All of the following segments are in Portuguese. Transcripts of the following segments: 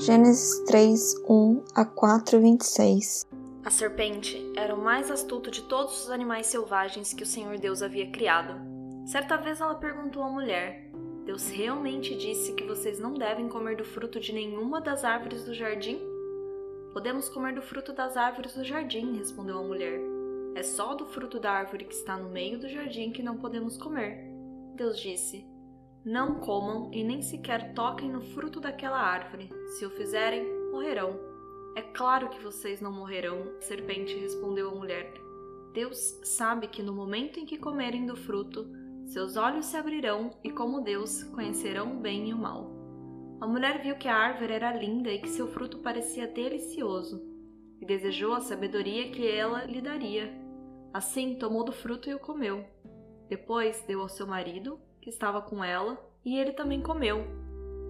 Gênesis 3, 1 a 4, 26 A serpente era o mais astuto de todos os animais selvagens que o Senhor Deus havia criado. Certa vez ela perguntou à mulher: Deus realmente disse que vocês não devem comer do fruto de nenhuma das árvores do jardim? Podemos comer do fruto das árvores do jardim, respondeu a mulher. É só do fruto da árvore que está no meio do jardim que não podemos comer. Deus disse: Não comam e nem sequer toquem no fruto daquela árvore. Se o fizerem, morrerão. É claro que vocês não morrerão, serpente respondeu a mulher. Deus sabe que no momento em que comerem do fruto, seus olhos se abrirão e, como Deus, conhecerão o bem e o mal. A mulher viu que a árvore era linda e que seu fruto parecia delicioso, e desejou a sabedoria que ela lhe daria. Assim, tomou do fruto e o comeu. Depois deu ao seu marido, que estava com ela, e ele também comeu.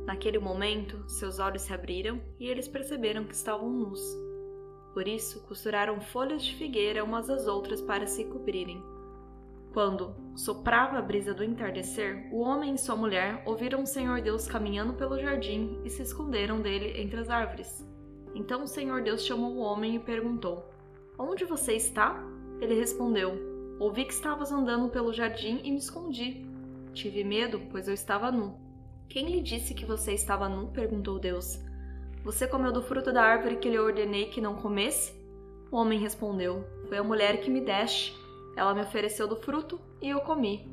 Naquele momento, seus olhos se abriram e eles perceberam que estavam nus. Por isso, costuraram folhas de figueira umas às outras para se cobrirem. Quando soprava a brisa do entardecer, o homem e sua mulher ouviram o Senhor Deus caminhando pelo jardim e se esconderam dele entre as árvores. Então o Senhor Deus chamou o homem e perguntou: Onde você está? Ele respondeu: Ouvi que estavas andando pelo jardim e me escondi. Tive medo, pois eu estava nu. Quem lhe disse que você estava nu? perguntou Deus. Você comeu do fruto da árvore que lhe ordenei que não comesse? O homem respondeu: Foi a mulher que me deste. Ela me ofereceu do fruto e eu comi.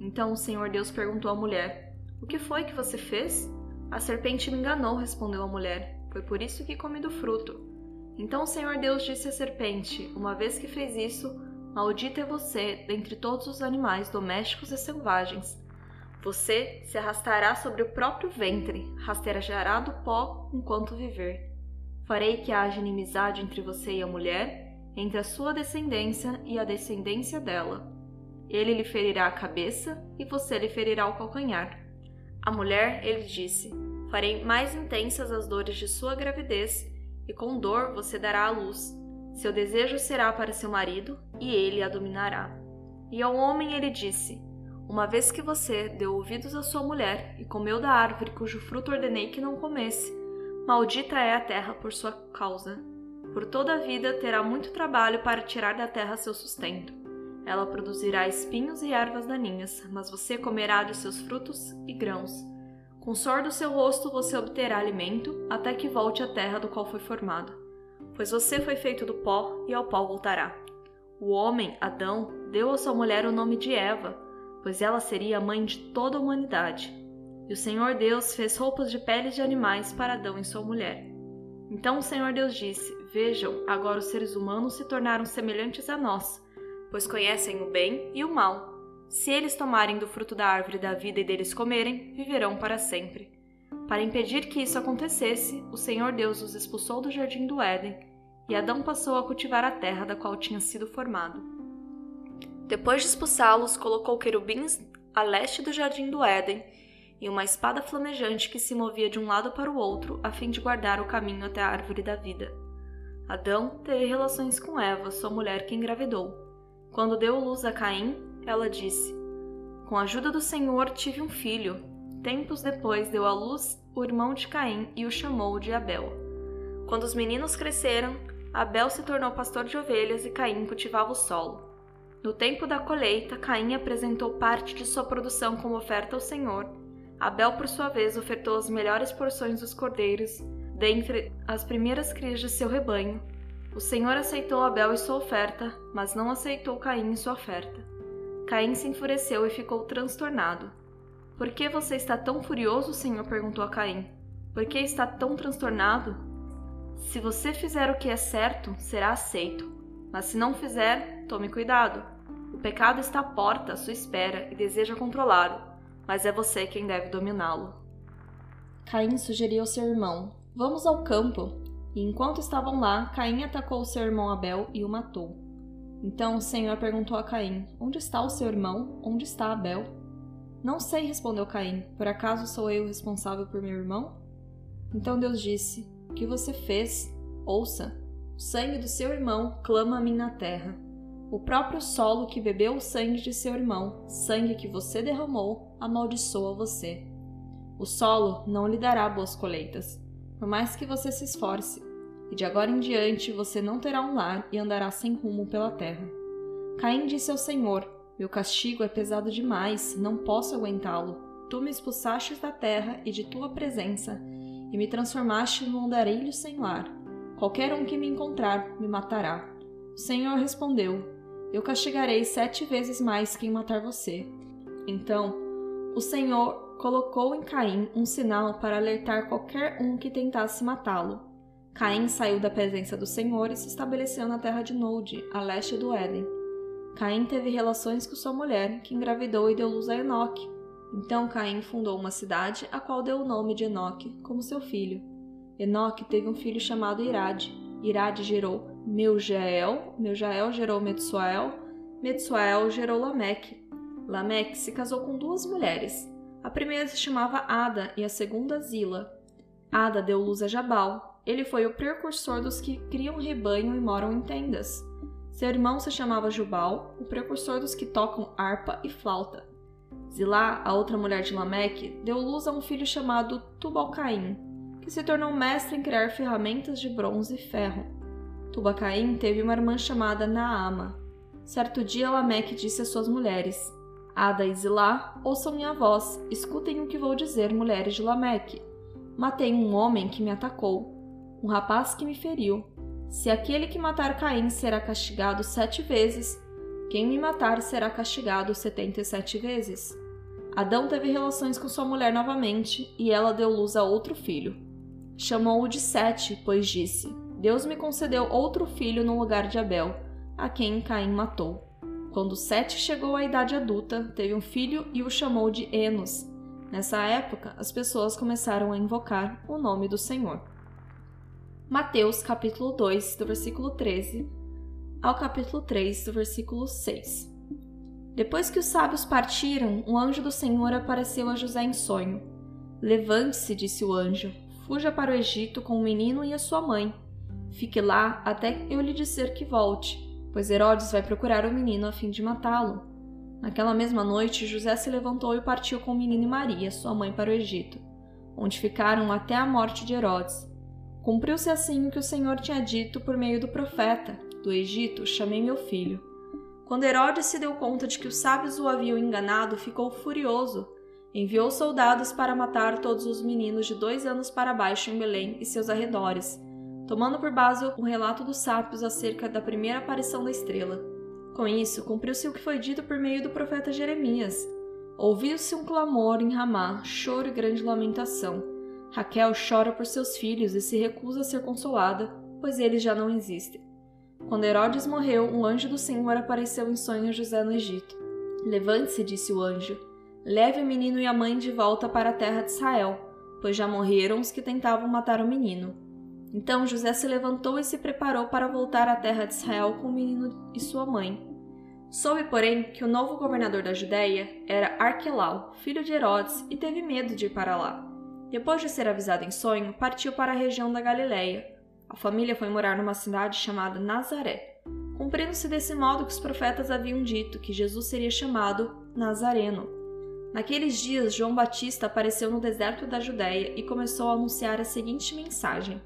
Então o Senhor Deus perguntou à mulher: O que foi que você fez? A serpente me enganou, respondeu a mulher. Foi por isso que comi do fruto. Então o Senhor Deus disse à serpente: Uma vez que fez isso, Maldita é você dentre todos os animais domésticos e selvagens. Você se arrastará sobre o próprio ventre, rastejará do pó enquanto viver. Farei que haja inimizade entre você e a mulher, entre a sua descendência e a descendência dela. Ele lhe ferirá a cabeça e você lhe ferirá o calcanhar. A mulher, ele disse: Farei mais intensas as dores de sua gravidez, e com dor você dará à luz. Seu desejo será para seu marido, e ele a dominará. E ao homem ele disse: Uma vez que você deu ouvidos à sua mulher e comeu da árvore cujo fruto ordenei que não comesse, maldita é a terra por sua causa. Por toda a vida terá muito trabalho para tirar da terra seu sustento. Ela produzirá espinhos e ervas daninhas, mas você comerá de seus frutos e grãos. Com suor do seu rosto você obterá alimento, até que volte à terra do qual foi formado pois você foi feito do pó e ao pó voltará. O homem, Adão, deu à sua mulher o nome de Eva, pois ela seria a mãe de toda a humanidade. E o Senhor Deus fez roupas de peles de animais para Adão e sua mulher. Então o Senhor Deus disse: Vejam, agora os seres humanos se tornaram semelhantes a nós, pois conhecem o bem e o mal. Se eles tomarem do fruto da árvore da vida e deles comerem, viverão para sempre. Para impedir que isso acontecesse, o Senhor Deus os expulsou do jardim do Éden e Adão passou a cultivar a terra da qual tinha sido formado. Depois de expulsá-los, colocou querubins a leste do jardim do Éden e uma espada flamejante que se movia de um lado para o outro a fim de guardar o caminho até a árvore da vida. Adão teve relações com Eva, sua mulher que engravidou. Quando deu luz a Caim, ela disse: Com a ajuda do Senhor tive um filho. Tempos depois deu à luz o irmão de Caim e o chamou de Abel. Quando os meninos cresceram, Abel se tornou pastor de ovelhas e Caim cultivava o solo. No tempo da colheita, Caim apresentou parte de sua produção como oferta ao Senhor. Abel, por sua vez, ofertou as melhores porções dos cordeiros, dentre as primeiras crias de seu rebanho. O Senhor aceitou Abel e sua oferta, mas não aceitou Caim e sua oferta. Caim se enfureceu e ficou transtornado. Por que você está tão furioso? O Senhor perguntou a Caim. Por que está tão transtornado? Se você fizer o que é certo, será aceito. Mas se não fizer, tome cuidado. O pecado está à porta, à sua espera, e deseja controlá-lo, mas é você quem deve dominá-lo. Caim sugeriu ao seu irmão: Vamos ao campo. E enquanto estavam lá, Caim atacou seu irmão Abel e o matou. Então o Senhor perguntou a Caim: Onde está o seu irmão? Onde está Abel? Não sei, respondeu Caim. Por acaso sou eu responsável por meu irmão? Então Deus disse: o que você fez? Ouça. O sangue do seu irmão clama a mim na terra. O próprio solo que bebeu o sangue de seu irmão, sangue que você derramou, amaldiçoa você. O solo não lhe dará boas colheitas. por mais que você se esforce, e de agora em diante você não terá um lar e andará sem rumo pela terra. Caim disse ao Senhor: Meu castigo é pesado demais, não posso aguentá-lo. Tu me expulsaste da terra e de tua presença, e me transformaste num andarilho sem lar. Qualquer um que me encontrar me matará. O Senhor respondeu: Eu castigarei sete vezes mais quem matar você. Então, o Senhor colocou em Caim um sinal para alertar qualquer um que tentasse matá-lo. Caim saiu da presença do Senhor e se estabeleceu na terra de Nod, a leste do Éden. Caim teve relações com sua mulher, que engravidou e deu luz a Enoque. Então Caim fundou uma cidade, a qual deu o nome de Enoque, como seu filho. Enoque teve um filho chamado Irade. Irade gerou Meujael, Meujael gerou Metsuel, Metsuel gerou Lameque. Lameque se casou com duas mulheres. A primeira se chamava Ada e a segunda Zila. Ada deu luz a Jabal, ele foi o precursor dos que criam rebanho e moram em tendas. Seu irmão se chamava Jubal, o precursor dos que tocam harpa e flauta. Zilá, a outra mulher de Lameque, deu luz a um filho chamado Tubalcaim, que se tornou mestre em criar ferramentas de bronze e ferro. Tubalcaim teve uma irmã chamada Naama. Certo dia Lameque disse às suas mulheres: Ada e Zilá, ouçam minha voz, escutem o que vou dizer, mulheres de Lameque. Matei um homem que me atacou um rapaz que me feriu. Se aquele que matar Caim será castigado sete vezes, quem me matar será castigado setenta e sete vezes. Adão teve relações com sua mulher novamente, e ela deu luz a outro filho. Chamou-o de Sete, pois disse: Deus me concedeu outro filho no lugar de Abel, a quem Caim matou. Quando Sete chegou à idade adulta, teve um filho e o chamou de Enos. Nessa época, as pessoas começaram a invocar o nome do Senhor. Mateus capítulo 2, do versículo 13 ao capítulo 3, do versículo 6. Depois que os sábios partiram, um anjo do Senhor apareceu a José em sonho. Levante-se, disse o anjo, fuja para o Egito com o menino e a sua mãe. Fique lá até eu lhe dizer que volte, pois Herodes vai procurar o menino a fim de matá-lo. Naquela mesma noite, José se levantou e partiu com o menino e Maria, sua mãe, para o Egito, onde ficaram até a morte de Herodes Cumpriu-se assim o que o Senhor tinha dito por meio do profeta: Do Egito chamei meu filho. Quando Herodes se deu conta de que os sábios o haviam enganado, ficou furioso. Enviou soldados para matar todos os meninos de dois anos para baixo em Belém e seus arredores, tomando por base o relato dos sábios acerca da primeira aparição da estrela. Com isso, cumpriu-se o que foi dito por meio do profeta Jeremias. Ouviu-se um clamor em Ramá, choro e grande lamentação. Raquel chora por seus filhos e se recusa a ser consolada, pois eles já não existem. Quando Herodes morreu, um anjo do Senhor apareceu em sonho a José no Egito. Levante-se, disse o anjo. Leve o menino e a mãe de volta para a terra de Israel, pois já morreram os que tentavam matar o menino. Então José se levantou e se preparou para voltar à terra de Israel com o menino e sua mãe. Soube, porém, que o novo governador da Judéia era Arquelau, filho de Herodes, e teve medo de ir para lá. Depois de ser avisado em sonho, partiu para a região da Galiléia. A família foi morar numa cidade chamada Nazaré, cumprindo-se desse modo que os profetas haviam dito que Jesus seria chamado Nazareno. Naqueles dias, João Batista apareceu no deserto da Judéia e começou a anunciar a seguinte mensagem: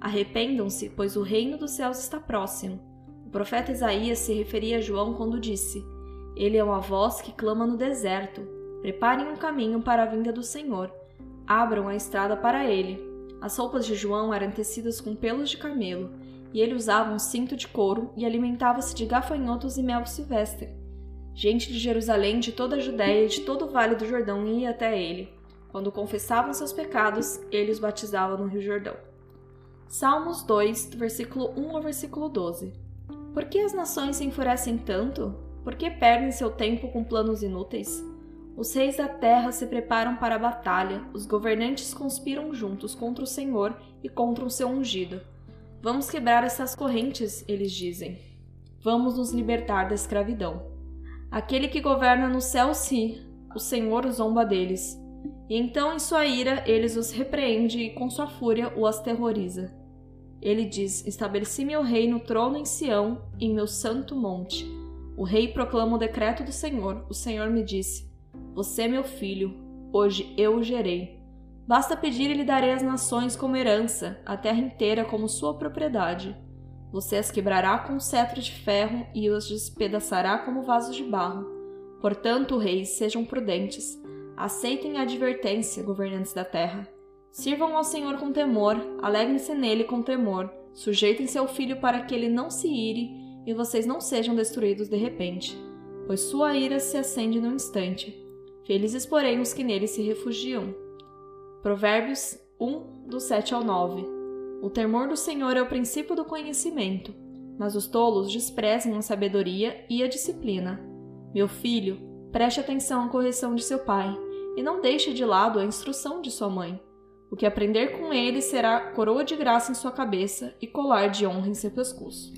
Arrependam-se, pois o reino dos céus está próximo. O profeta Isaías se referia a João quando disse: Ele é uma voz que clama no deserto: Preparem um caminho para a vinda do Senhor Abram a estrada para ele. As roupas de João eram tecidas com pelos de camelo, e ele usava um cinto de couro e alimentava-se de gafanhotos e mel silvestre. Gente de Jerusalém, de toda a Judéia e de todo o vale do Jordão ia até ele. Quando confessavam seus pecados, ele os batizava no Rio Jordão. Salmos 2, do versículo 1 ao versículo 12. Por que as nações se enfurecem tanto? Por que perdem seu tempo com planos inúteis? Os reis da terra se preparam para a batalha, os governantes conspiram juntos contra o Senhor e contra o seu ungido. Vamos quebrar essas correntes, eles dizem. Vamos nos libertar da escravidão. Aquele que governa no céu se, o Senhor zomba deles. E então, em sua ira, eles os repreende e com sua fúria o aterroriza. Ele diz: Estabeleci meu rei no trono em Sião, em meu santo monte. O rei proclama o decreto do Senhor. O Senhor me disse: você é meu filho, hoje eu o gerei. Basta pedir e lhe darei as nações como herança, a terra inteira como sua propriedade. Você as quebrará com um cetro de ferro e os despedaçará como vasos de barro. Portanto, reis, sejam prudentes. Aceitem a advertência, governantes da terra. Sirvam ao Senhor com temor, alegrem-se nele com temor, sujeitem seu filho para que ele não se ire e vocês não sejam destruídos de repente, pois sua ira se acende num instante. Felizes, porém, os que nele se refugiam. Provérbios 1, do 7 ao 9. O temor do Senhor é o princípio do conhecimento, mas os tolos desprezam a sabedoria e a disciplina. Meu filho, preste atenção à correção de seu pai, e não deixe de lado a instrução de sua mãe o que aprender com ele será coroa de graça em sua cabeça e colar de honra em seu pescoço.